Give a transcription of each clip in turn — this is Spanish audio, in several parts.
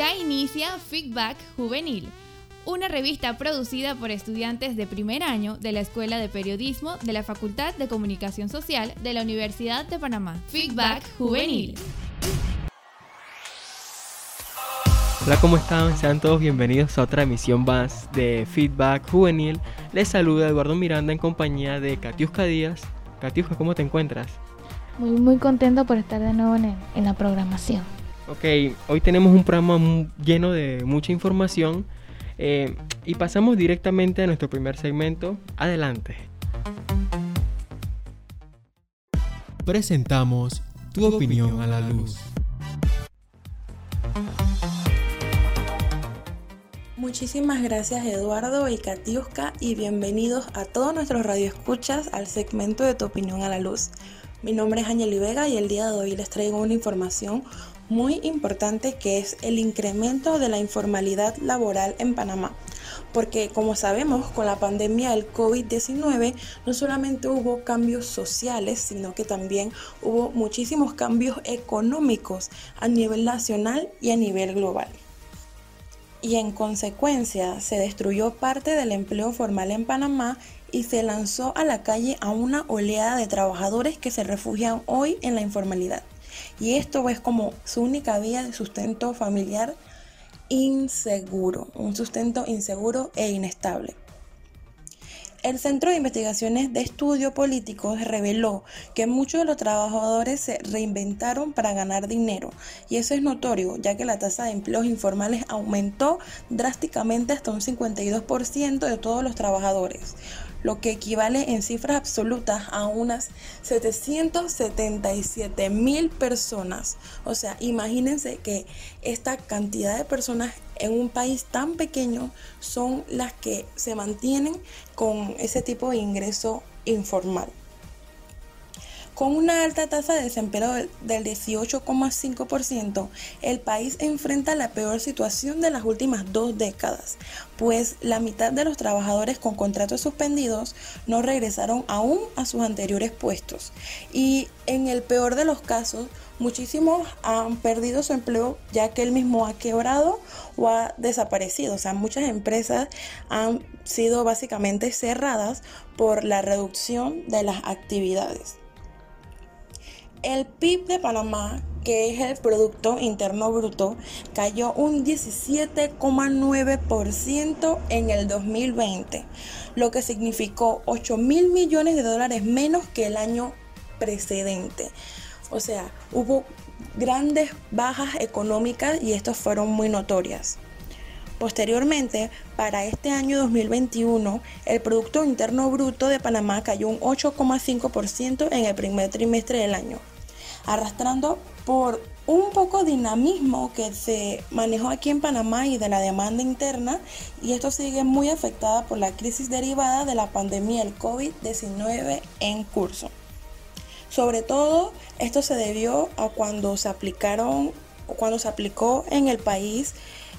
Ya inicia Feedback Juvenil, una revista producida por estudiantes de primer año de la Escuela de Periodismo de la Facultad de Comunicación Social de la Universidad de Panamá. Feedback Juvenil. Hola, ¿cómo están? Sean todos bienvenidos a otra emisión más de Feedback Juvenil. Les saluda Eduardo Miranda en compañía de Katiuska Díaz. Katiuska, ¿cómo te encuentras? Muy, muy contento por estar de nuevo en, en la programación. Ok, hoy tenemos un programa lleno de mucha información eh, y pasamos directamente a nuestro primer segmento. Adelante. Presentamos tu opinión a la luz. Muchísimas gracias Eduardo y Katiuska y bienvenidos a todos nuestros radioescuchas al segmento de Tu opinión a la luz. Mi nombre es Ángel Vega y el día de hoy les traigo una información muy importante que es el incremento de la informalidad laboral en Panamá. Porque como sabemos, con la pandemia del COVID-19 no solamente hubo cambios sociales, sino que también hubo muchísimos cambios económicos a nivel nacional y a nivel global y en consecuencia se destruyó parte del empleo formal en Panamá y se lanzó a la calle a una oleada de trabajadores que se refugian hoy en la informalidad. Y esto es como su única vía de sustento familiar inseguro, un sustento inseguro e inestable. El Centro de Investigaciones de Estudio Políticos reveló que muchos de los trabajadores se reinventaron para ganar dinero y eso es notorio ya que la tasa de empleos informales aumentó drásticamente hasta un 52% de todos los trabajadores, lo que equivale en cifras absolutas a unas 777 mil personas. O sea, imagínense que esta cantidad de personas en un país tan pequeño son las que se mantienen con ese tipo de ingreso informal. Con una alta tasa de desempleo del 18,5%, el país enfrenta la peor situación de las últimas dos décadas, pues la mitad de los trabajadores con contratos suspendidos no regresaron aún a sus anteriores puestos. Y en el peor de los casos, muchísimos han perdido su empleo ya que él mismo ha quebrado o ha desaparecido. O sea, muchas empresas han sido básicamente cerradas por la reducción de las actividades. El PIB de Panamá, que es el Producto Interno Bruto, cayó un 17,9% en el 2020, lo que significó 8 mil millones de dólares menos que el año precedente. O sea, hubo grandes bajas económicas y estas fueron muy notorias. Posteriormente, para este año 2021, el Producto Interno Bruto de Panamá cayó un 8,5% en el primer trimestre del año, arrastrando por un poco dinamismo que se manejó aquí en Panamá y de la demanda interna y esto sigue muy afectada por la crisis derivada de la pandemia del COVID-19 en curso. Sobre todo, esto se debió a cuando se aplicaron, cuando se aplicó en el país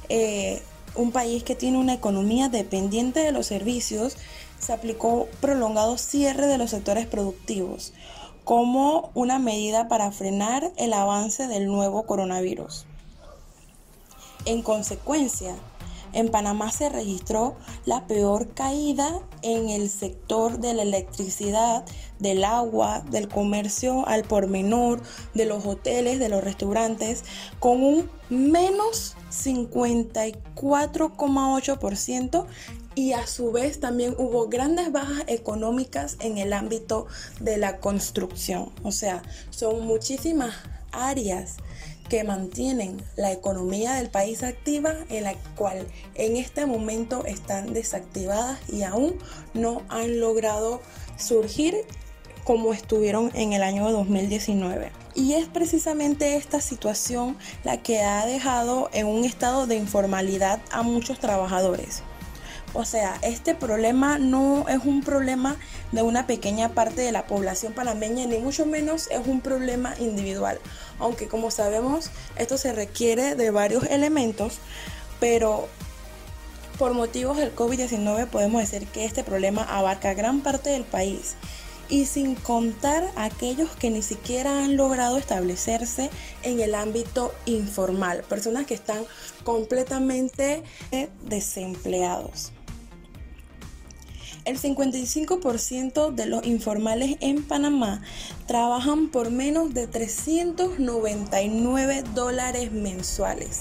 eh, un país que tiene una economía dependiente de los servicios, se aplicó prolongado cierre de los sectores productivos como una medida para frenar el avance del nuevo coronavirus. En consecuencia, en Panamá se registró la peor caída en el sector de la electricidad, del agua, del comercio al por menor, de los hoteles, de los restaurantes, con un menos 54,8% y a su vez también hubo grandes bajas económicas en el ámbito de la construcción. O sea, son muchísimas áreas que mantienen la economía del país activa, en la cual en este momento están desactivadas y aún no han logrado surgir como estuvieron en el año 2019. Y es precisamente esta situación la que ha dejado en un estado de informalidad a muchos trabajadores. O sea, este problema no es un problema de una pequeña parte de la población panameña, ni mucho menos es un problema individual. Aunque como sabemos, esto se requiere de varios elementos, pero por motivos del COVID-19 podemos decir que este problema abarca gran parte del país y sin contar aquellos que ni siquiera han logrado establecerse en el ámbito informal, personas que están completamente desempleados. El 55% de los informales en Panamá trabajan por menos de 399 dólares mensuales.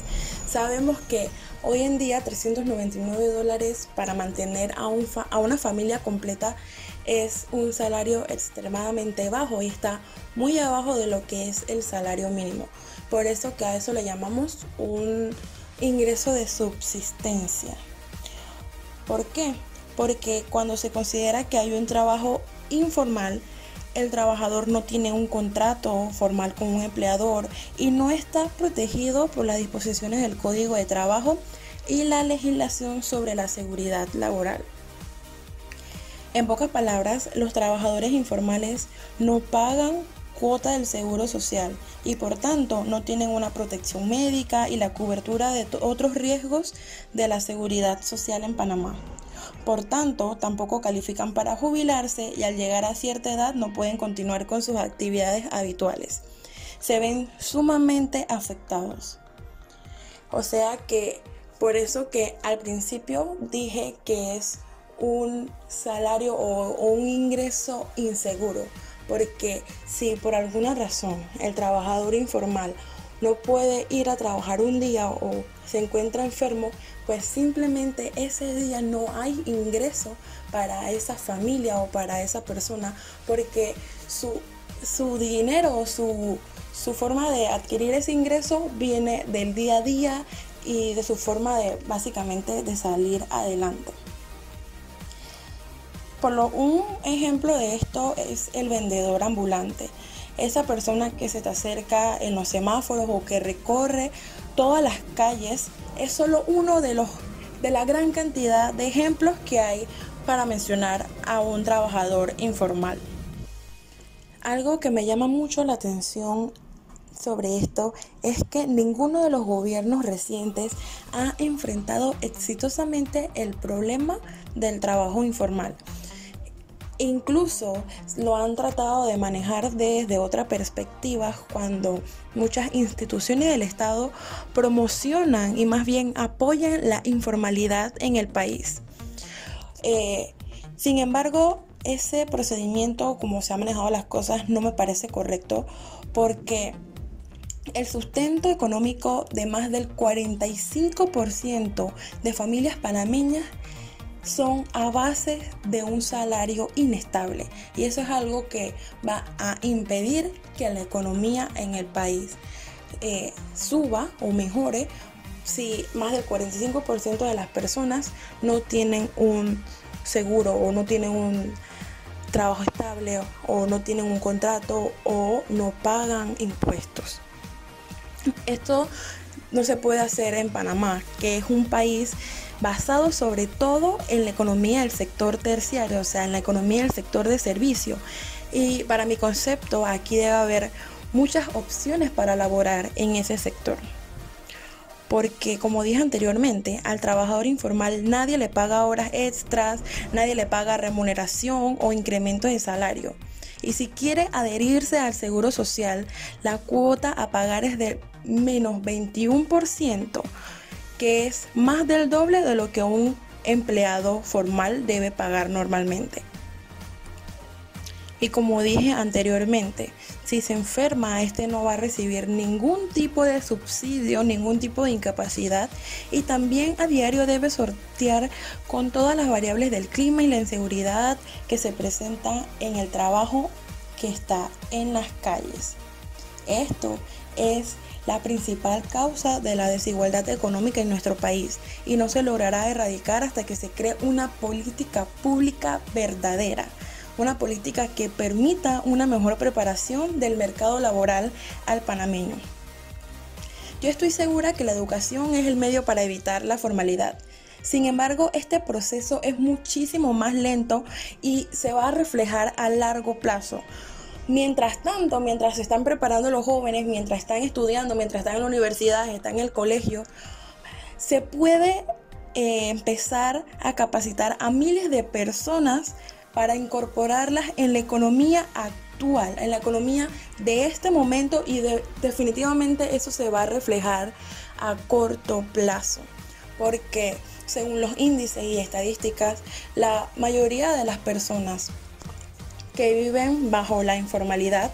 Sabemos que hoy en día 399 dólares para mantener a, a una familia completa es un salario extremadamente bajo y está muy abajo de lo que es el salario mínimo. Por eso que a eso le llamamos un ingreso de subsistencia. ¿Por qué? Porque cuando se considera que hay un trabajo informal, el trabajador no tiene un contrato formal con un empleador y no está protegido por las disposiciones del Código de Trabajo y la legislación sobre la seguridad laboral. En pocas palabras, los trabajadores informales no pagan cuota del seguro social y por tanto no tienen una protección médica y la cobertura de otros riesgos de la seguridad social en Panamá. Por tanto, tampoco califican para jubilarse y al llegar a cierta edad no pueden continuar con sus actividades habituales. Se ven sumamente afectados. O sea que por eso que al principio dije que es un salario o, un ingreso inseguro. Porque si por alguna razón el trabajador informal no puede ir a trabajar un día o se encuentra enfermo, pues simplemente ese día no hay ingreso para esa familia o para esa persona porque su, su dinero o su, su forma de adquirir ese ingreso viene del día a día y de su forma de básicamente de salir adelante. Por lo, un ejemplo de esto es el vendedor ambulante. Esa persona que se te acerca en los semáforos o que recorre todas las calles es solo uno de los de la gran cantidad de ejemplos que hay para mencionar a un trabajador informal. Algo que me llama mucho la atención sobre esto es que ninguno de los gobiernos recientes ha enfrentado exitosamente el problema del trabajo informal incluso lo han tratado de manejar desde otra perspectiva cuando muchas instituciones del Estado promocionan y más bien apoyan la informalidad en el país. Eh, sin embargo, ese procedimiento, como se han manejado las cosas, no me parece correcto porque el sustento económico de más del 45% de familias panameñas son a base de un salario inestable y eso es algo que va a impedir que la economía en el país eh, suba o mejore si más del 45% de las personas no tienen un seguro o no tienen un trabajo estable o no tienen un contrato o no pagan impuestos. Esto no se puede hacer en Panamá, que es un país basado sobre todo en la economía del sector terciario, o sea, en la economía del sector de servicio. Y para mi concepto, aquí debe haber muchas opciones para laborar en ese sector. Porque como dije anteriormente, al trabajador informal nadie le paga horas extras, nadie le paga remuneración o incremento de salario. Y si quiere adherirse al seguro social, la cuota a pagar es de menos 21% que es más del doble de lo que un empleado formal debe pagar normalmente. Y como dije anteriormente, si se enferma, este no va a recibir ningún tipo de subsidio, ningún tipo de incapacidad y también a diario debe sortear con todas las variables del clima y la inseguridad que se presentan en el trabajo que está en las calles. Esto es la principal causa de la desigualdad económica en nuestro país y no se logrará erradicar hasta que se cree una política pública verdadera, una política que permita una mejor preparación del mercado laboral al panameño. Yo estoy segura que la educación es el medio para evitar la formalidad. Sin embargo, este proceso es muchísimo más lento y se va a reflejar a largo plazo. Mientras tanto, mientras se están preparando los jóvenes, mientras están estudiando, mientras están en la universidad, están en el colegio, se puede eh, empezar a capacitar a miles de personas para incorporarlas en la economía actual, en la economía de este momento y definitivamente eso se va a reflejar a corto plazo, porque según los índices y estadísticas, la mayoría de las personas viven bajo la informalidad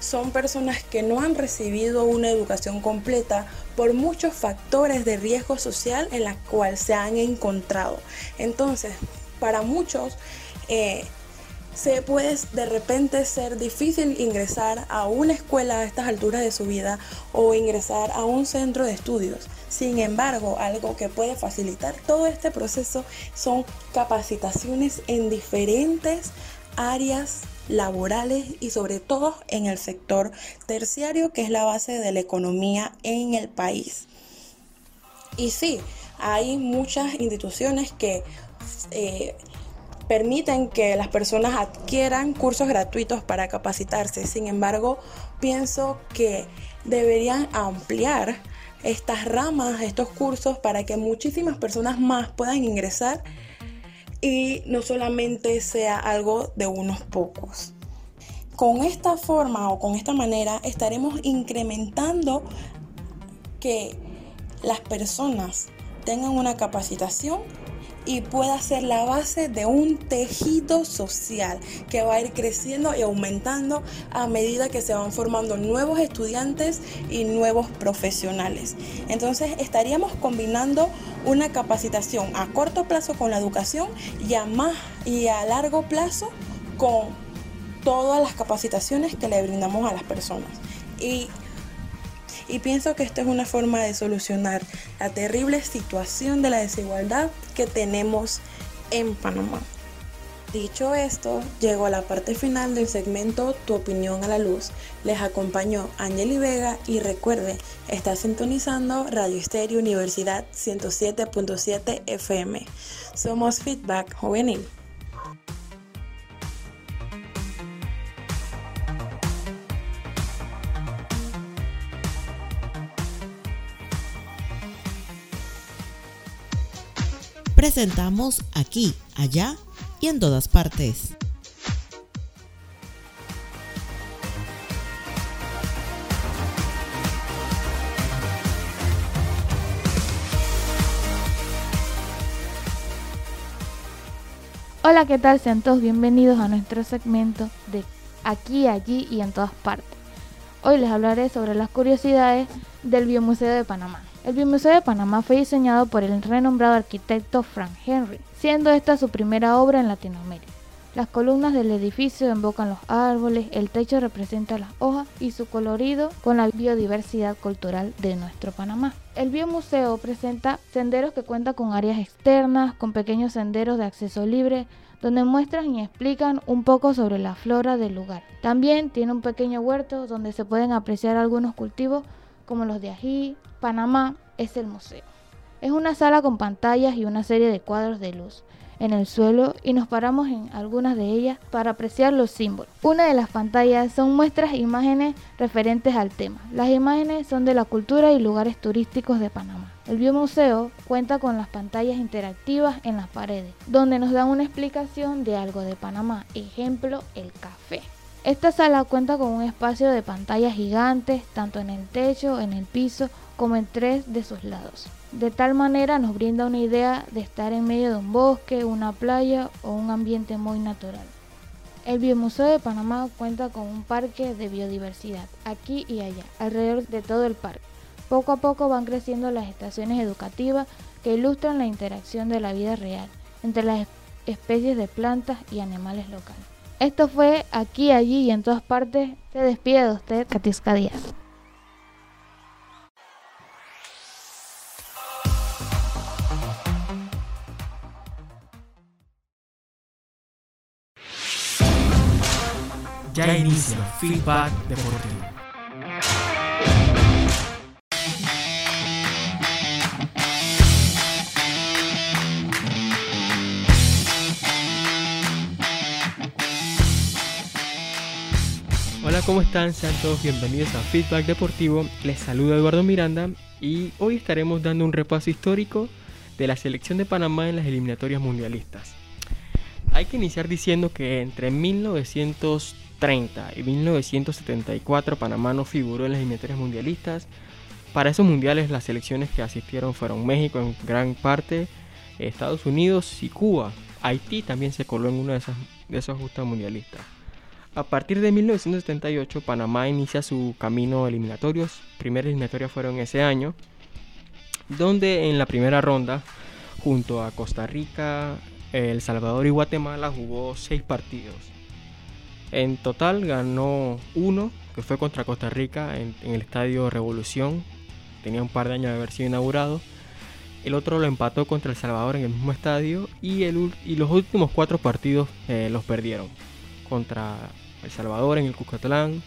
son personas que no han recibido una educación completa por muchos factores de riesgo social en la cual se han encontrado. Entonces, para muchos eh, se puede de repente ser difícil ingresar a una escuela a estas alturas de su vida o ingresar a un centro de estudios. Sin embargo, algo que puede facilitar todo este proceso son capacitaciones en diferentes áreas laborales y sobre todo en el sector terciario que es la base de la economía en el país. Y sí, hay muchas instituciones que eh, permiten que las personas adquieran cursos gratuitos para capacitarse. Sin embargo, pienso que deberían ampliar estas ramas, estos cursos, para que muchísimas personas más puedan ingresar y no solamente sea algo de unos pocos. Con esta forma o con esta manera estaremos incrementando que las personas tengan una capacitación y pueda ser la base de un tejido social que va a ir creciendo y aumentando a medida que se van formando nuevos estudiantes y nuevos profesionales. Entonces estaríamos combinando una capacitación a corto plazo con la educación y a más y a largo plazo con todas las capacitaciones que le brindamos a las personas. Y y pienso que esto es una forma de solucionar la terrible situación de la desigualdad que tenemos en Panamá. Dicho esto, llego a la parte final del segmento Tu opinión a la luz. Les acompañó Angeli Vega y recuerde, está sintonizando Radio Estéreo Universidad 107.7 FM. Somos Feedback Juvenil. Presentamos aquí, allá y en todas partes. Hola, ¿qué tal? Sean todos bienvenidos a nuestro segmento de aquí, allí y en todas partes. Hoy les hablaré sobre las curiosidades del Biomuseo de Panamá. El Biomuseo de Panamá fue diseñado por el renombrado arquitecto Frank Henry, siendo esta su primera obra en Latinoamérica. Las columnas del edificio invocan los árboles, el techo representa las hojas y su colorido con la biodiversidad cultural de nuestro Panamá. El biomuseo presenta senderos que cuentan con áreas externas, con pequeños senderos de acceso libre, donde muestran y explican un poco sobre la flora del lugar. También tiene un pequeño huerto donde se pueden apreciar algunos cultivos como los de ají, Panamá es el museo. Es una sala con pantallas y una serie de cuadros de luz en el suelo y nos paramos en algunas de ellas para apreciar los símbolos. Una de las pantallas son muestras e imágenes referentes al tema. Las imágenes son de la cultura y lugares turísticos de Panamá. El biomuseo cuenta con las pantallas interactivas en las paredes, donde nos dan una explicación de algo de Panamá, ejemplo, el café. Esta sala cuenta con un espacio de pantallas gigantes, tanto en el techo, en el piso, como en tres de sus lados. De tal manera nos brinda una idea de estar en medio de un bosque, una playa o un ambiente muy natural. El Biomuseo de Panamá cuenta con un parque de biodiversidad, aquí y allá, alrededor de todo el parque. Poco a poco van creciendo las estaciones educativas que ilustran la interacción de la vida real entre las especies de plantas y animales locales. Esto fue aquí, allí y en todas partes. Se despide de usted, Katisca Díaz. Ya inicia Feedback Deportivo. ¿Cómo están? Sean todos bienvenidos a Feedback Deportivo. Les saluda Eduardo Miranda y hoy estaremos dando un repaso histórico de la selección de Panamá en las eliminatorias mundialistas. hay que iniciar diciendo que entre 1930 y 1974 Panamá no figuró en las eliminatorias mundialistas. Para esos mundiales las selecciones que asistieron fueron México en gran parte, Estados Unidos y Cuba. Haití también se coló en uno de, esas, de esos justos mundialistas. A partir de 1978 Panamá inicia su camino eliminatorios. Primera eliminatoria fueron ese año, donde en la primera ronda, junto a Costa Rica, El Salvador y Guatemala, jugó seis partidos. En total ganó uno, que fue contra Costa Rica en, el Estadio Revolución. Tenía un par de años de haber sido inaugurado. El otro lo empató contra El Salvador en el mismo estadio. Y los últimos cuatro partidos eh, los perdieron. Contra El Salvador en el Cuscatlán.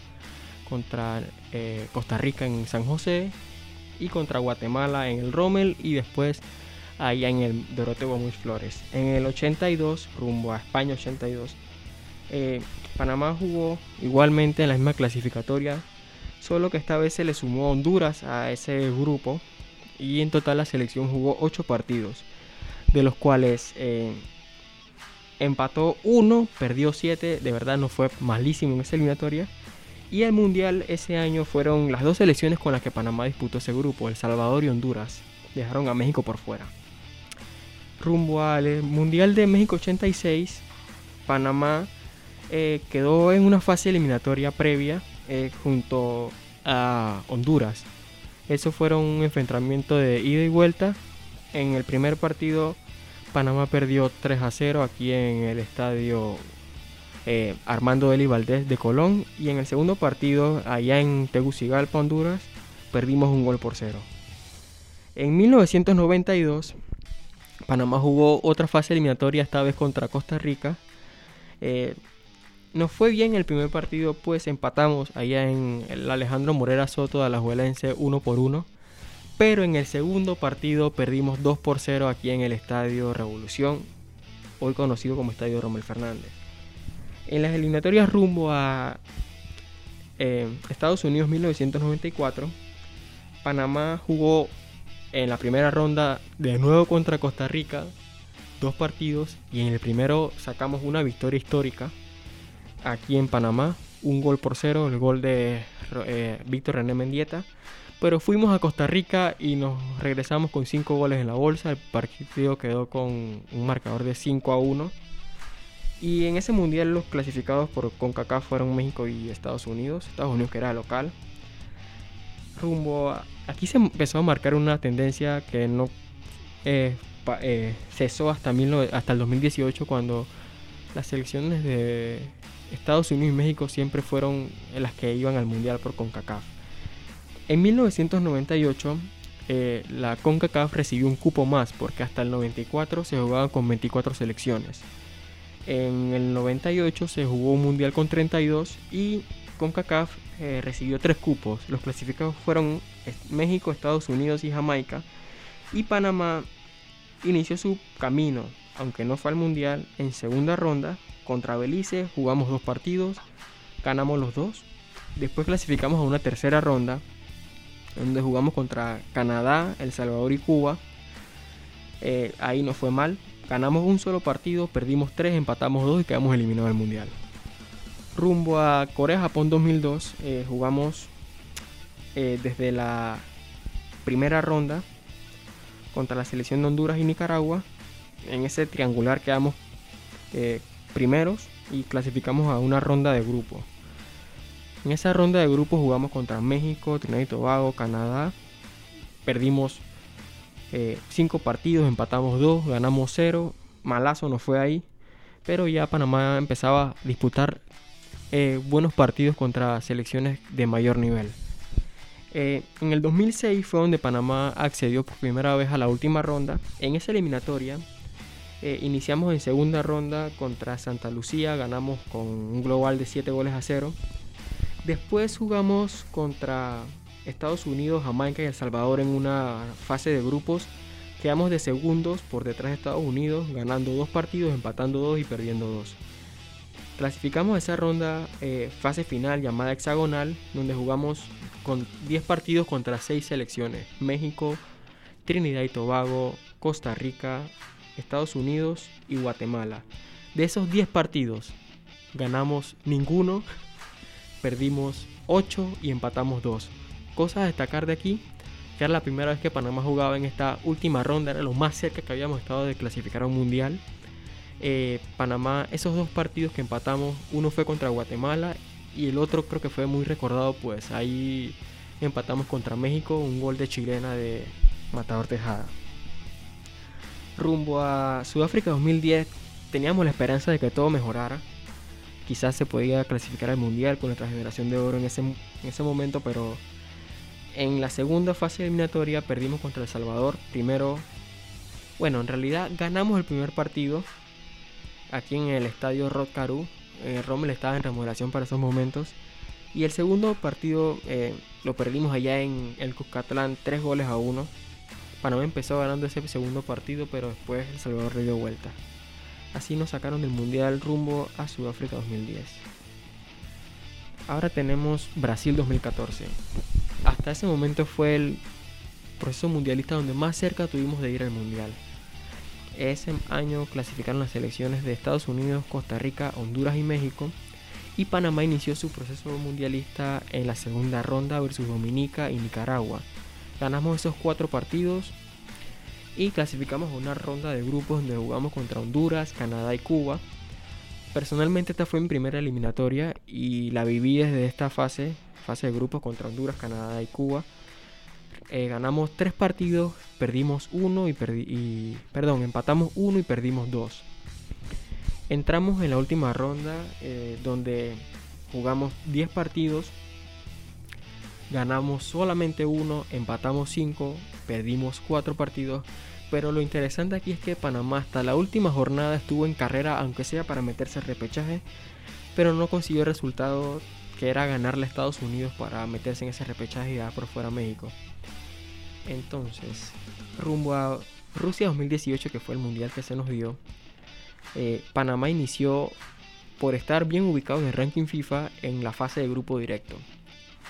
Contra eh, Costa Rica en San José. Y contra Guatemala en el Rommel. Y después allá en el Doroteo Gómez Flores. En el 82, rumbo a España 82. eh, Panamá jugó igualmente en la misma clasificatoria. Solo que esta vez se le sumó Honduras a ese grupo y en total la selección jugó 8 partidos, de los cuales eh, empató 1, perdió 7, de verdad no fue malísimo en esa eliminatoria. Y el mundial ese año fueron las dos selecciones con las que Panamá disputó ese grupo, El Salvador y Honduras. Dejaron a México por fuera. Rumbo al eh, Mundial de México 86, Panamá eh, quedó en una fase eliminatoria previa eh, junto a Honduras. Eso fueron un enfrentamiento de ida y vuelta. En el primer partido, Panamá perdió 3 a 0 aquí en el estadio eh, Armando Eli Valdés de Colón. Y en el segundo partido, allá en Tegucigalpa, Honduras, perdimos un gol por cero. En 1992, Panamá jugó otra fase eliminatoria, esta vez contra Costa Rica. Eh, nos fue bien el primer partido, pues empatamos allá en el Alejandro Morera Soto de Alajuelense 1 por 1. Pero en el segundo partido perdimos 2 por 0 aquí en el Estadio Revolución, hoy conocido como Estadio Romel Fernández. En las eliminatorias rumbo a eh, Estados Unidos 1994, Panamá jugó en la primera ronda de nuevo contra Costa Rica, dos partidos, y en el primero sacamos una victoria histórica aquí en Panamá, un gol por cero, el gol de eh, Víctor René Mendieta. Pero fuimos a Costa Rica y nos regresamos con cinco goles en la bolsa. El partido quedó con un marcador de 5 a 1. Y en ese mundial los clasificados por CONCACAF fueron México y Estados Unidos. Estados Unidos que era local. Rumbo. Aquí se empezó a marcar una tendencia que no eh, eh, cesó hasta, 19 hasta el 2018 cuando las selecciones de Estados Unidos y México siempre fueron las que iban al mundial por CONCACAF. En 1998 eh, la CONCACAF recibió un cupo más porque hasta el 94 se jugaban con 24 selecciones. En el 98 se jugó un mundial con 32 y CONCACAF eh, recibió tres cupos. Los clasificados fueron es- México, Estados Unidos y Jamaica. Y Panamá inició su camino, aunque no fue al mundial, en segunda ronda contra Belice. Jugamos dos partidos, ganamos los dos. Después clasificamos a una tercera ronda, donde jugamos contra Canadá, El Salvador y Cuba. Eh, ahí no fue mal. Ganamos un solo partido, perdimos tres, empatamos dos y quedamos eliminados del mundial. Rumbo a Corea-Japón 2002, eh, jugamos eh, desde la primera ronda contra la selección de Honduras y Nicaragua. En ese triangular quedamos primeros y clasificamos a una ronda de grupo. En esa ronda de grupo jugamos contra México, Trinidad y Tobago, Canadá. Perdimos 5 partidos, empatamos 2, ganamos 0. Malazo no fue ahí. Pero ya Panamá empezaba a disputar eh, buenos partidos contra selecciones de mayor nivel. Eh, en el 2006 fue donde Panamá accedió por primera vez a la última ronda. En esa eliminatoria eh, iniciamos en segunda ronda contra Santa Lucía, ganamos con un global de 7 goles a 0. Después jugamos contra Estados Unidos, Jamaica y El Salvador en una fase de grupos. Quedamos de segundos por detrás de Estados Unidos, ganando dos partidos, empatando dos y perdiendo dos. Clasificamos esa ronda eh, fase final llamada hexagonal, donde jugamos con 10 partidos contra 6 selecciones. México, Trinidad y Tobago, Costa Rica, Estados Unidos y Guatemala. De esos 10 partidos, ganamos ninguno, perdimos 8 y empatamos 2. Cosas a destacar de aquí, que era la primera vez que Panamá jugaba en esta última ronda, era lo más cerca que habíamos estado de clasificar a un mundial. Eh, Panamá, esos dos partidos que empatamos, uno fue contra Guatemala y el otro creo que fue muy recordado, pues ahí empatamos contra México, un gol de chilena de Matador Tejada. Rumbo a Sudáfrica 2010 teníamos la esperanza de que todo mejorara. Quizás se podía clasificar al Mundial con nuestra generación de oro en ese, en ese momento, pero en la segunda fase eliminatoria perdimos contra El Salvador. Primero, bueno, en realidad ganamos el primer partido aquí en el estadio Rod Caru. Eh, Rommel estaba en remodelación para esos momentos. Y el segundo partido eh, lo perdimos allá en el Cuscatlán, 3 goles a 1. Panamá empezó ganando ese segundo partido, pero después El Salvador le dio vuelta. Así nos sacaron del Mundial rumbo a Sudáfrica 2010. Ahora tenemos Brasil 2014. Hasta ese momento fue el proceso mundialista donde más cerca tuvimos de ir al Mundial. Ese año clasificaron las selecciones de Estados Unidos, Costa Rica, Honduras y México. Y Panamá inició su proceso mundialista en la segunda ronda versus Dominica y Nicaragua. Ganamos esos cuatro partidos y clasificamos a una ronda de grupos donde jugamos contra Honduras, Canadá y Cuba. Personalmente esta fue mi primera eliminatoria y la viví desde esta fase, fase de grupos contra Honduras, Canadá y Cuba. Eh, ganamos tres partidos, perdimos uno y, perdi perdón, empatamos uno y perdimos dos. Entramos en la última ronda eh, donde jugamos 10 partidos, ganamos solamente uno, empatamos 5, perdimos 4 partidos. Pero lo interesante aquí es que Panamá hasta la última jornada estuvo en carrera, aunque sea para meterse al repechaje, pero no consiguió el resultado que era ganarle a Estados Unidos para meterse en ese repechaje y dar por fuera a México. Entonces, rumbo a Rusia 2018, que fue el mundial que se nos dio, eh, Panamá inició por estar bien ubicado en el ranking FIFA en la fase de grupo directo.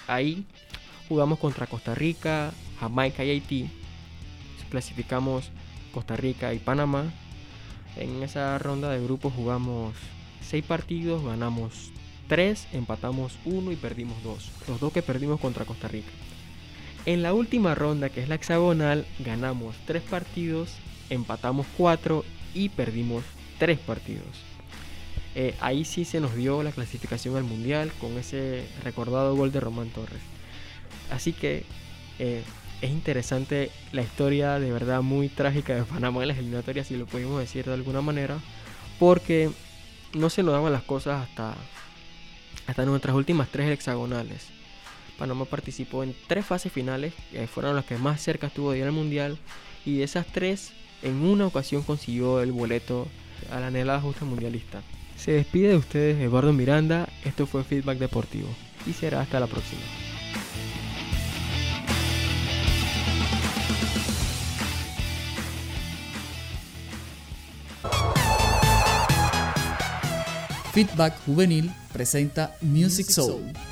Ahí jugamos contra Costa Rica, Jamaica y Haití. Clasificamos Costa Rica y Panamá. En esa ronda de grupo jugamos 6 partidos, ganamos 3, empatamos 1 y perdimos 2. Los dos que perdimos contra Costa Rica. En la última ronda, que es la hexagonal, ganamos 3 partidos, empatamos 4 y perdimos 3 partidos. Eh, ahí sí se nos dio la clasificación al mundial con ese recordado gol de Román Torres. Así que eh, es interesante la historia de verdad muy trágica de Panamá en las eliminatorias, si lo podemos decir de alguna manera, porque no se nos daban las cosas hasta, hasta nuestras últimas tres hexagonales. Panamá participó en tres fases finales, que fueron las que más cerca estuvo de ir al mundial, y de esas tres, en una ocasión consiguió el boleto a la anhelada justa mundialista. Se despide de ustedes Eduardo Miranda, esto fue Feedback Deportivo y será hasta la próxima. Feedback Juvenil presenta Music Soul.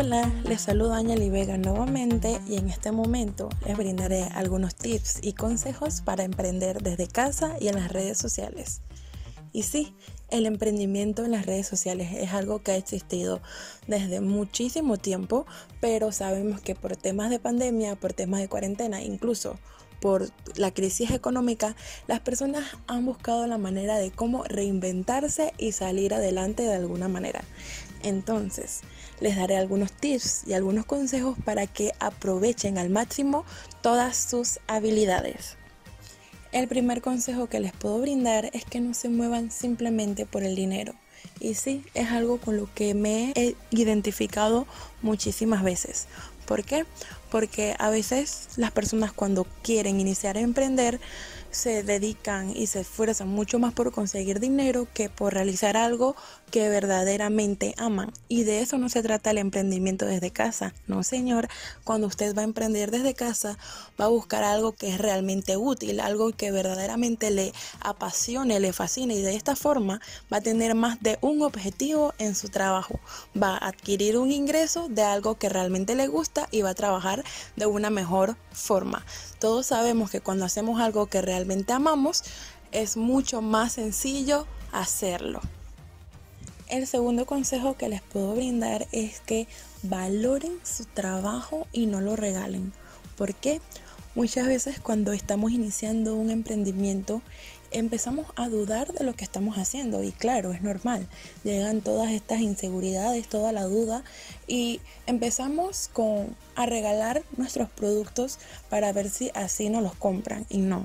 Hola, les saludo y Vega nuevamente y en este momento les brindaré algunos tips y consejos para emprender desde casa y en las redes sociales. Y sí, el emprendimiento en las redes sociales es algo que ha existido desde muchísimo tiempo, pero sabemos que por temas de pandemia, por temas de cuarentena, incluso por la crisis económica, las personas han buscado la manera de cómo reinventarse y salir adelante de alguna manera. Entonces, les daré algunos tips y algunos consejos para que aprovechen al máximo todas sus habilidades. El primer consejo que les puedo brindar es que no se muevan simplemente por el dinero. Y sí, es algo con lo que me he identificado muchísimas veces. ¿Por qué? Porque a veces las personas cuando quieren iniciar a emprender se dedican y se esfuerzan mucho más por conseguir dinero que por realizar algo que verdaderamente aman. Y de eso no se trata el emprendimiento desde casa. No, señor. Cuando usted va a emprender desde casa, va a buscar algo que es realmente útil, algo que verdaderamente le apasione, le fascine. Y de esta forma va a tener más de un objetivo en su trabajo. Va a adquirir un ingreso de algo que realmente le gusta y va a trabajar de una mejor forma. Todos sabemos que cuando hacemos algo que realmente amamos, es mucho más sencillo hacerlo. El segundo consejo que les puedo brindar es que valoren su trabajo y no lo regalen. ¿Por qué? Muchas veces cuando estamos iniciando un emprendimiento empezamos a dudar de lo que estamos haciendo y claro, es normal. Llegan todas estas inseguridades, toda la duda y empezamos con a regalar nuestros productos para ver si así nos los compran y no.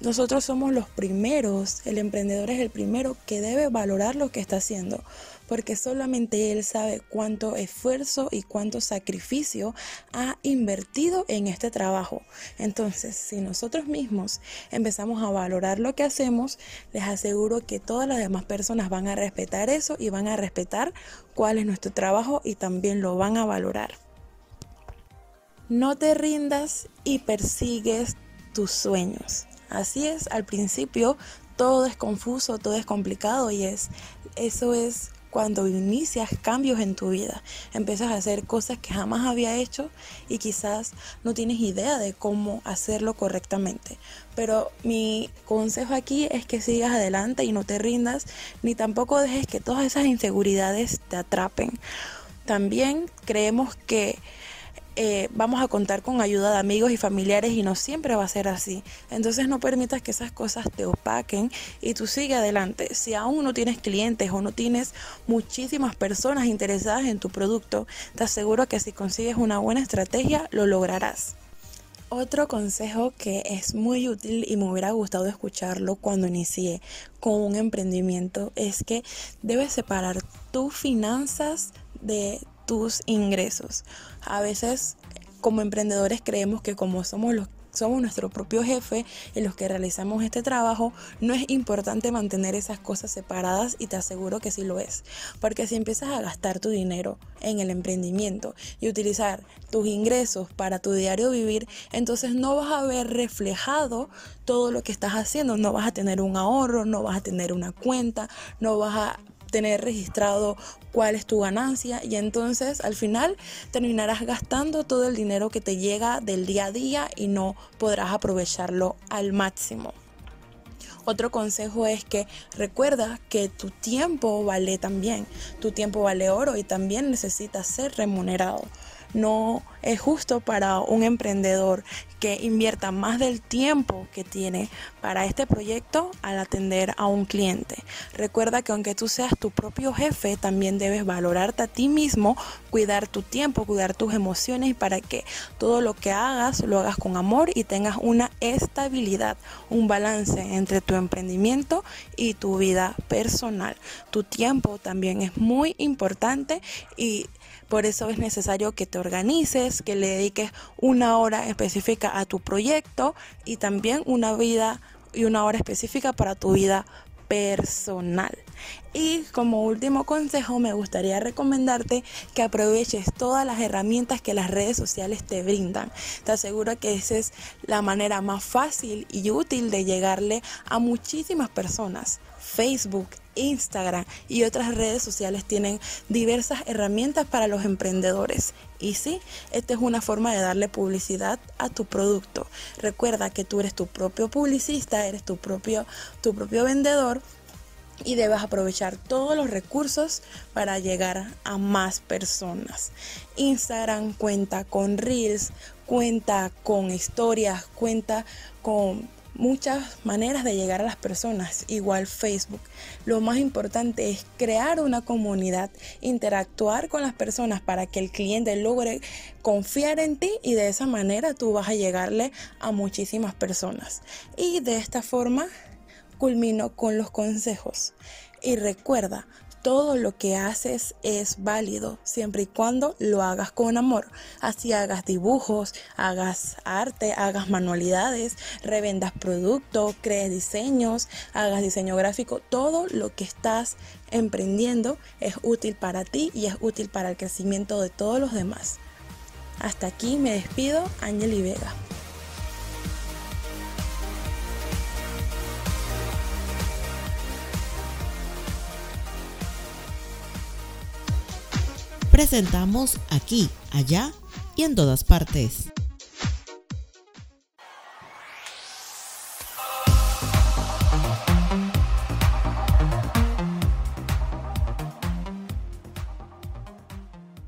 Nosotros somos los primeros, el emprendedor es el primero que debe valorar lo que está haciendo, porque solamente él sabe cuánto esfuerzo y cuánto sacrificio ha invertido en este trabajo. Entonces, si nosotros mismos empezamos a valorar lo que hacemos, les aseguro que todas las demás personas van a respetar eso y van a respetar cuál es nuestro trabajo y también lo van a valorar. No te rindas y persigues tus sueños. Así es, al principio todo es confuso, todo es complicado y es eso es cuando inicias cambios en tu vida. Empiezas a hacer cosas que jamás había hecho y quizás no tienes idea de cómo hacerlo correctamente. Pero mi consejo aquí es que sigas adelante y no te rindas, ni tampoco dejes que todas esas inseguridades te atrapen. También creemos que eh, vamos a contar con ayuda de amigos y familiares y no siempre va a ser así. Entonces no permitas que esas cosas te opaquen y tú sigue adelante. Si aún no tienes clientes o no tienes muchísimas personas interesadas en tu producto, te aseguro que si consigues una buena estrategia lo lograrás. Otro consejo que es muy útil y me hubiera gustado escucharlo cuando inicié con un emprendimiento es que debes separar tus finanzas de tus ingresos. A veces como emprendedores creemos que como somos los somos nuestro propio jefe en los que realizamos este trabajo, no es importante mantener esas cosas separadas y te aseguro que sí lo es. Porque si empiezas a gastar tu dinero en el emprendimiento y utilizar tus ingresos para tu diario vivir, entonces no vas a ver reflejado todo lo que estás haciendo, no vas a tener un ahorro, no vas a tener una cuenta, no vas a tener registrado cuál es tu ganancia y entonces al final terminarás gastando todo el dinero que te llega del día a día y no podrás aprovecharlo al máximo. Otro consejo es que recuerda que tu tiempo vale también, tu tiempo vale oro y también necesita ser remunerado no es justo para un emprendedor que invierta más del tiempo que tiene para este proyecto al atender a un cliente. Recuerda que aunque tú seas tu propio jefe, también debes valorarte a ti mismo, cuidar tu tiempo, cuidar tus emociones para que todo lo que hagas lo hagas con amor y tengas una estabilidad, un balance entre tu emprendimiento y tu vida personal. Tu tiempo también es muy importante y por eso es necesario que te organices, que le dediques una hora específica a tu proyecto y también una vida y una hora específica para tu vida personal. Y como último consejo me gustaría recomendarte que aproveches todas las herramientas que las redes sociales te brindan. Te aseguro que esa es la manera más fácil y útil de llegarle a muchísimas personas. Facebook, Instagram y otras redes sociales tienen diversas herramientas para los emprendedores. Y sí, esta es una forma de darle publicidad a tu producto. Recuerda que tú eres tu propio publicista, eres tu propio, tu propio vendedor y debes aprovechar todos los recursos para llegar a más personas. Instagram cuenta con reels, cuenta con historias, cuenta con muchas maneras de llegar a las personas, igual Facebook. Lo más importante es crear una comunidad, interactuar con las personas para que el cliente logre confiar en ti y de esa manera tú vas a llegarle a muchísimas personas. Y de esta forma culmino con los consejos. Y recuerda, todo lo que haces es válido siempre y cuando lo hagas con amor. Así hagas dibujos, hagas arte, hagas manualidades, revendas productos, crees diseños, hagas diseño gráfico. Todo lo que estás emprendiendo es útil para ti y es útil para el crecimiento de todos los demás. Hasta aquí me despido, Ángel Vega. Presentamos aquí, allá y en todas partes.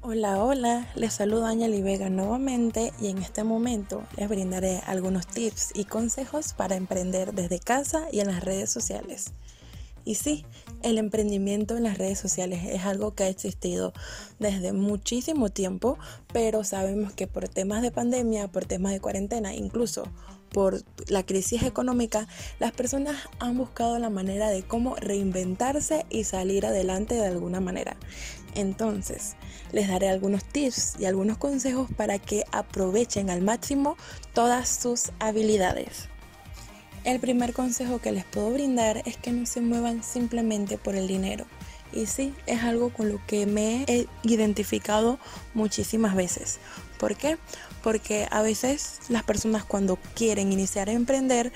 Hola, hola, les saludo Ángel Vega nuevamente y en este momento les brindaré algunos tips y consejos para emprender desde casa y en las redes sociales. Y sí, el emprendimiento en las redes sociales es algo que ha existido desde muchísimo tiempo, pero sabemos que por temas de pandemia, por temas de cuarentena, incluso por la crisis económica, las personas han buscado la manera de cómo reinventarse y salir adelante de alguna manera. Entonces, les daré algunos tips y algunos consejos para que aprovechen al máximo todas sus habilidades. El primer consejo que les puedo brindar es que no se muevan simplemente por el dinero. Y sí, es algo con lo que me he identificado muchísimas veces. ¿Por qué? Porque a veces las personas cuando quieren iniciar a emprender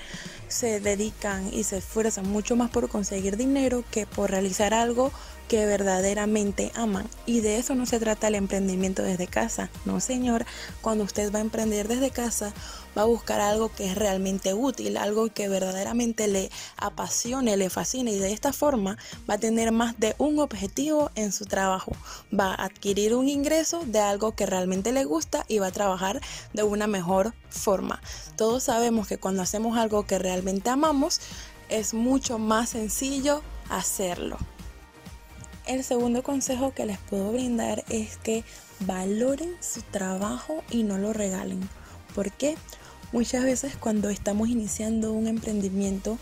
se dedican y se esfuerzan mucho más por conseguir dinero que por realizar algo que verdaderamente aman. Y de eso no se trata el emprendimiento desde casa. No, señor, cuando usted va a emprender desde casa, va a buscar algo que es realmente útil, algo que verdaderamente le apasione, le fascine y de esta forma va a tener más de un objetivo en su trabajo. Va a adquirir un ingreso de algo que realmente le gusta y va a trabajar de una mejor forma. Todos sabemos que cuando hacemos algo que realmente amamos, es mucho más sencillo hacerlo. El segundo consejo que les puedo brindar es que valoren su trabajo y no lo regalen. ¿Por qué? Muchas veces cuando estamos iniciando un emprendimiento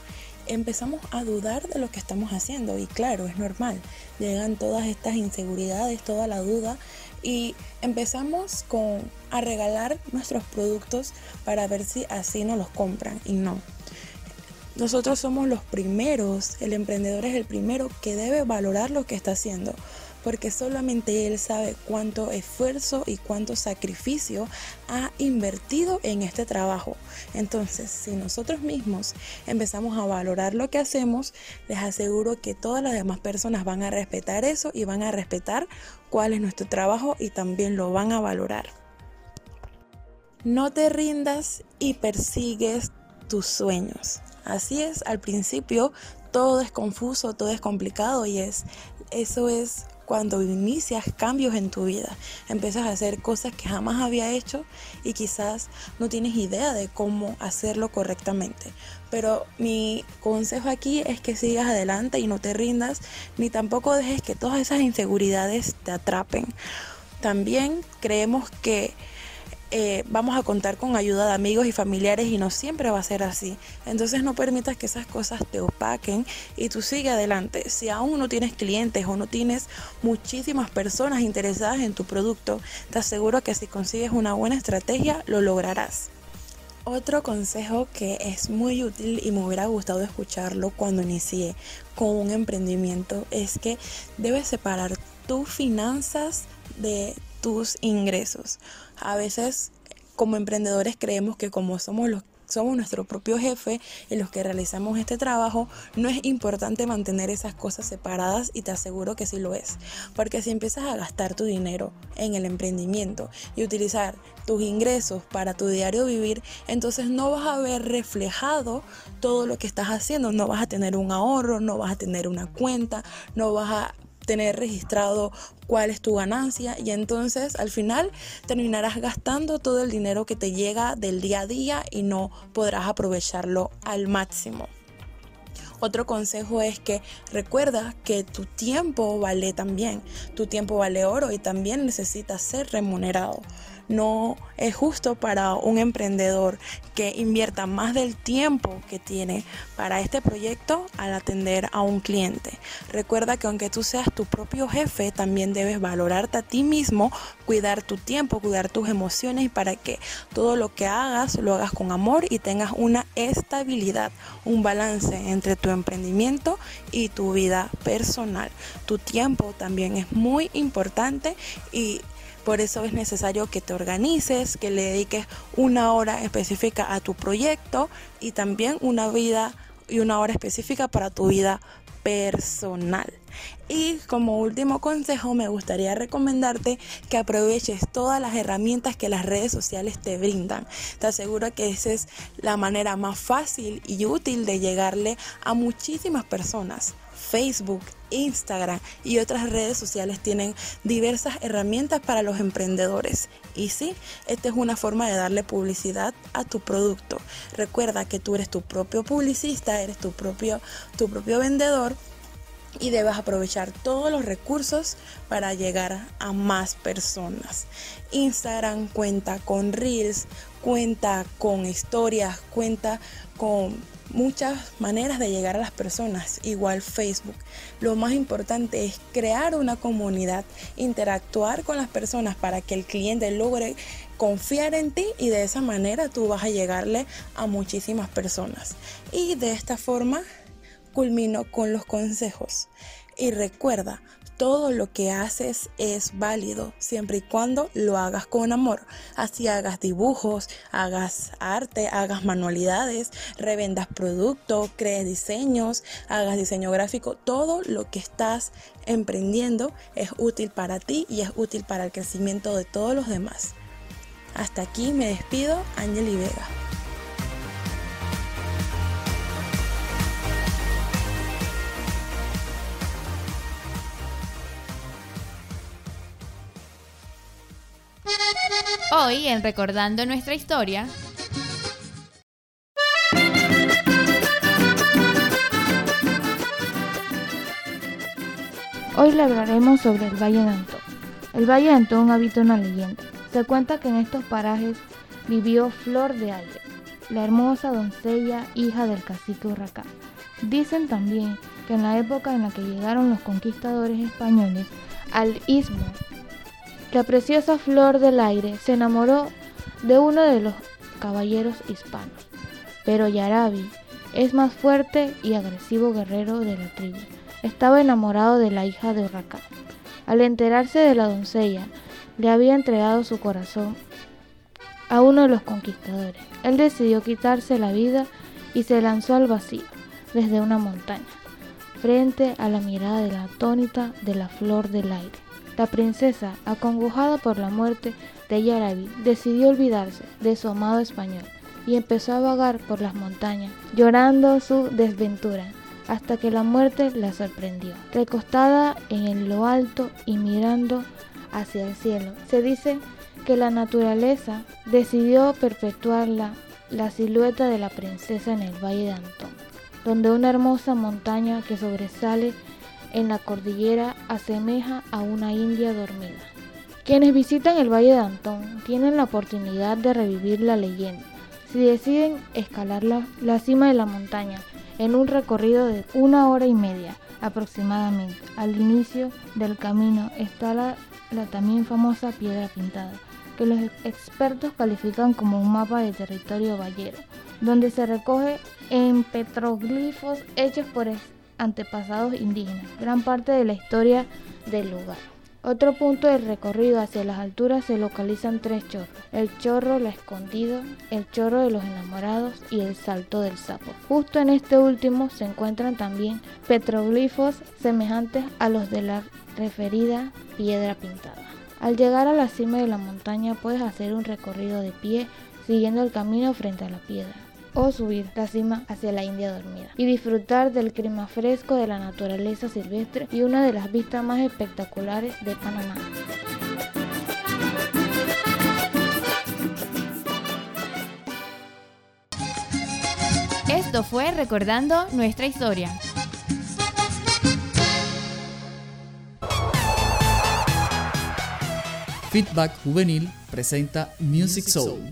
empezamos a dudar de lo que estamos haciendo y claro, es normal. Llegan todas estas inseguridades, toda la duda y empezamos con a regalar nuestros productos para ver si así nos los compran y no. Nosotros somos los primeros, el emprendedor es el primero que debe valorar lo que está haciendo, porque solamente él sabe cuánto esfuerzo y cuánto sacrificio ha invertido en este trabajo. Entonces, si nosotros mismos empezamos a valorar lo que hacemos, les aseguro que todas las demás personas van a respetar eso y van a respetar cuál es nuestro trabajo y también lo van a valorar. No te rindas y persigues tus sueños. Así es, al principio todo es confuso, todo es complicado y es eso es cuando inicias cambios en tu vida, empiezas a hacer cosas que jamás había hecho y quizás no tienes idea de cómo hacerlo correctamente. Pero mi consejo aquí es que sigas adelante y no te rindas, ni tampoco dejes que todas esas inseguridades te atrapen. También creemos que eh, vamos a contar con ayuda de amigos y familiares y no siempre va a ser así. Entonces no permitas que esas cosas te opaquen y tú sigue adelante. Si aún no tienes clientes o no tienes muchísimas personas interesadas en tu producto, te aseguro que si consigues una buena estrategia lo lograrás. Otro consejo que es muy útil y me hubiera gustado escucharlo cuando inicié con un emprendimiento es que debes separar tus finanzas de tus ingresos. A veces como emprendedores creemos que como somos los somos nuestro propio jefe y los que realizamos este trabajo, no es importante mantener esas cosas separadas y te aseguro que sí lo es. Porque si empiezas a gastar tu dinero en el emprendimiento y utilizar tus ingresos para tu diario vivir, entonces no vas a ver reflejado todo lo que estás haciendo, no vas a tener un ahorro, no vas a tener una cuenta, no vas a tener registrado cuál es tu ganancia y entonces al final terminarás gastando todo el dinero que te llega del día a día y no podrás aprovecharlo al máximo. Otro consejo es que recuerda que tu tiempo vale también, tu tiempo vale oro y también necesita ser remunerado no es justo para un emprendedor que invierta más del tiempo que tiene para este proyecto al atender a un cliente. Recuerda que aunque tú seas tu propio jefe, también debes valorarte a ti mismo, cuidar tu tiempo, cuidar tus emociones para que todo lo que hagas lo hagas con amor y tengas una estabilidad, un balance entre tu emprendimiento y tu vida personal. Tu tiempo también es muy importante y por eso es necesario que te organices, que le dediques una hora específica a tu proyecto y también una vida y una hora específica para tu vida personal. Y como último consejo me gustaría recomendarte que aproveches todas las herramientas que las redes sociales te brindan. Te aseguro que esa es la manera más fácil y útil de llegarle a muchísimas personas. Facebook, Instagram y otras redes sociales tienen diversas herramientas para los emprendedores. Y sí, esta es una forma de darle publicidad a tu producto. Recuerda que tú eres tu propio publicista, eres tu propio, tu propio vendedor y debes aprovechar todos los recursos para llegar a más personas. Instagram cuenta con reels, cuenta con historias, cuenta con muchas maneras de llegar a las personas, igual Facebook. Lo más importante es crear una comunidad, interactuar con las personas para que el cliente logre confiar en ti y de esa manera tú vas a llegarle a muchísimas personas. Y de esta forma culmino con los consejos. Y recuerda, todo lo que haces es válido siempre y cuando lo hagas con amor. Así hagas dibujos, hagas arte, hagas manualidades, revendas productos, crees diseños, hagas diseño gráfico. Todo lo que estás emprendiendo es útil para ti y es útil para el crecimiento de todos los demás. Hasta aquí me despido, Ángel Vega. Hoy, en Recordando nuestra historia, Hoy le hablaremos sobre el Valle de Antón. El Valle de Antón habita una leyenda. Se cuenta que en estos parajes vivió Flor de Aire, la hermosa doncella hija del cacique Huracán. Dicen también que en la época en la que llegaron los conquistadores españoles al istmo, la preciosa flor del aire se enamoró de uno de los caballeros hispanos. Pero Yarabi es más fuerte y agresivo guerrero de la tribu. Estaba enamorado de la hija de Huracán. Al enterarse de la doncella, le había entregado su corazón a uno de los conquistadores. Él decidió quitarse la vida y se lanzó al vacío desde una montaña, frente a la mirada de la atónita de la flor del aire. La princesa, acongojada por la muerte de Yarabi, decidió olvidarse de su amado español y empezó a vagar por las montañas, llorando su desventura, hasta que la muerte la sorprendió. Recostada en lo alto y mirando hacia el cielo, se dice que la naturaleza decidió perpetuar la, la silueta de la princesa en el Valle de Antón, donde una hermosa montaña que sobresale en la cordillera asemeja a una india dormida. Quienes visitan el Valle de Antón tienen la oportunidad de revivir la leyenda. Si deciden escalar la, la cima de la montaña en un recorrido de una hora y media aproximadamente, al inicio del camino está la, la también famosa piedra pintada, que los expertos califican como un mapa de territorio vallero, donde se recoge en petroglifos hechos por antepasados indígenas, gran parte de la historia del lugar. Otro punto del recorrido hacia las alturas se localizan tres chorros, el chorro La Escondido, el chorro de los enamorados y el salto del sapo. Justo en este último se encuentran también petroglifos semejantes a los de la referida piedra pintada. Al llegar a la cima de la montaña puedes hacer un recorrido de pie siguiendo el camino frente a la piedra o subir la cima hacia la India dormida y disfrutar del clima fresco de la naturaleza silvestre y una de las vistas más espectaculares de Panamá. Esto fue Recordando nuestra historia. Feedback Juvenil presenta Music Soul.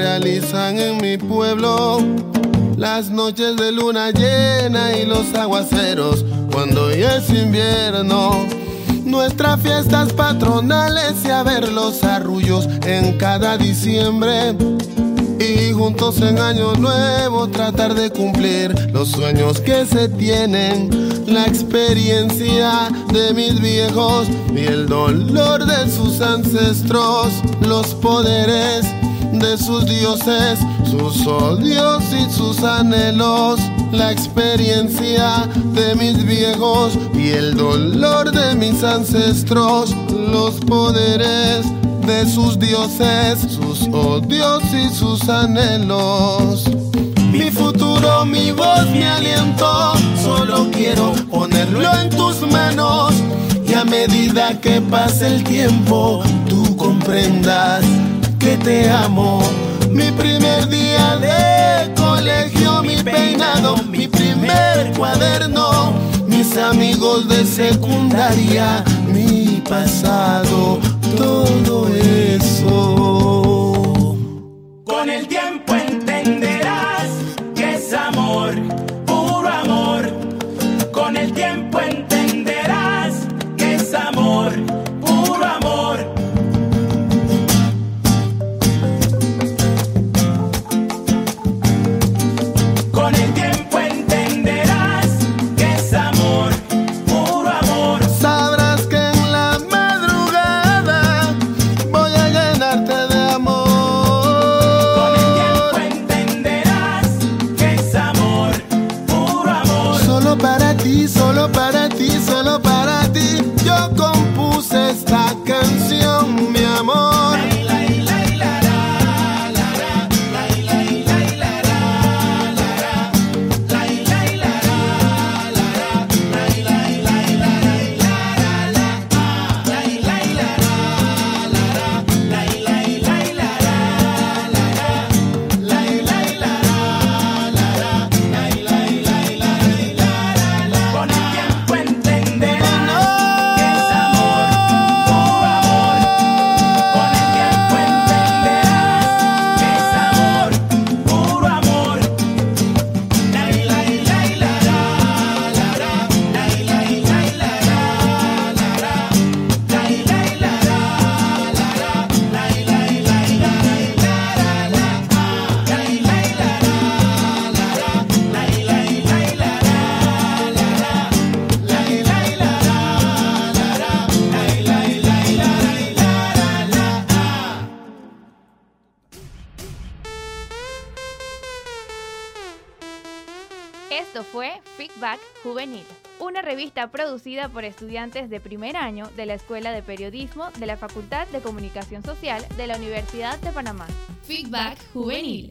Realizan en mi pueblo. Las noches de luna llena y los aguaceros cuando ya es invierno. Nuestras fiestas patronales y a ver los arrullos en cada diciembre. Y juntos en año nuevo tratar de cumplir los sueños que se tienen. La experiencia de mis viejos y el dolor de sus ancestros. Los poderes de sus dioses, sus odios y sus anhelos, la experiencia de mis viejos y el dolor de mis ancestros, los poderes de sus dioses, sus odios y sus anhelos. Mi futuro, mi voz, mi aliento, solo quiero ponerlo en tus manos. Y a medida que pase el tiempo, tú comprendas te amo. Mi primer día de colegio, mi peinado, mi primer cuaderno, mis amigos de secundaria, mi pasado, todo eso. Con el producida por estudiantes de primer año de la Escuela de Periodismo de la Facultad de Comunicación Social de la Universidad de Panamá. Feedback Juvenil.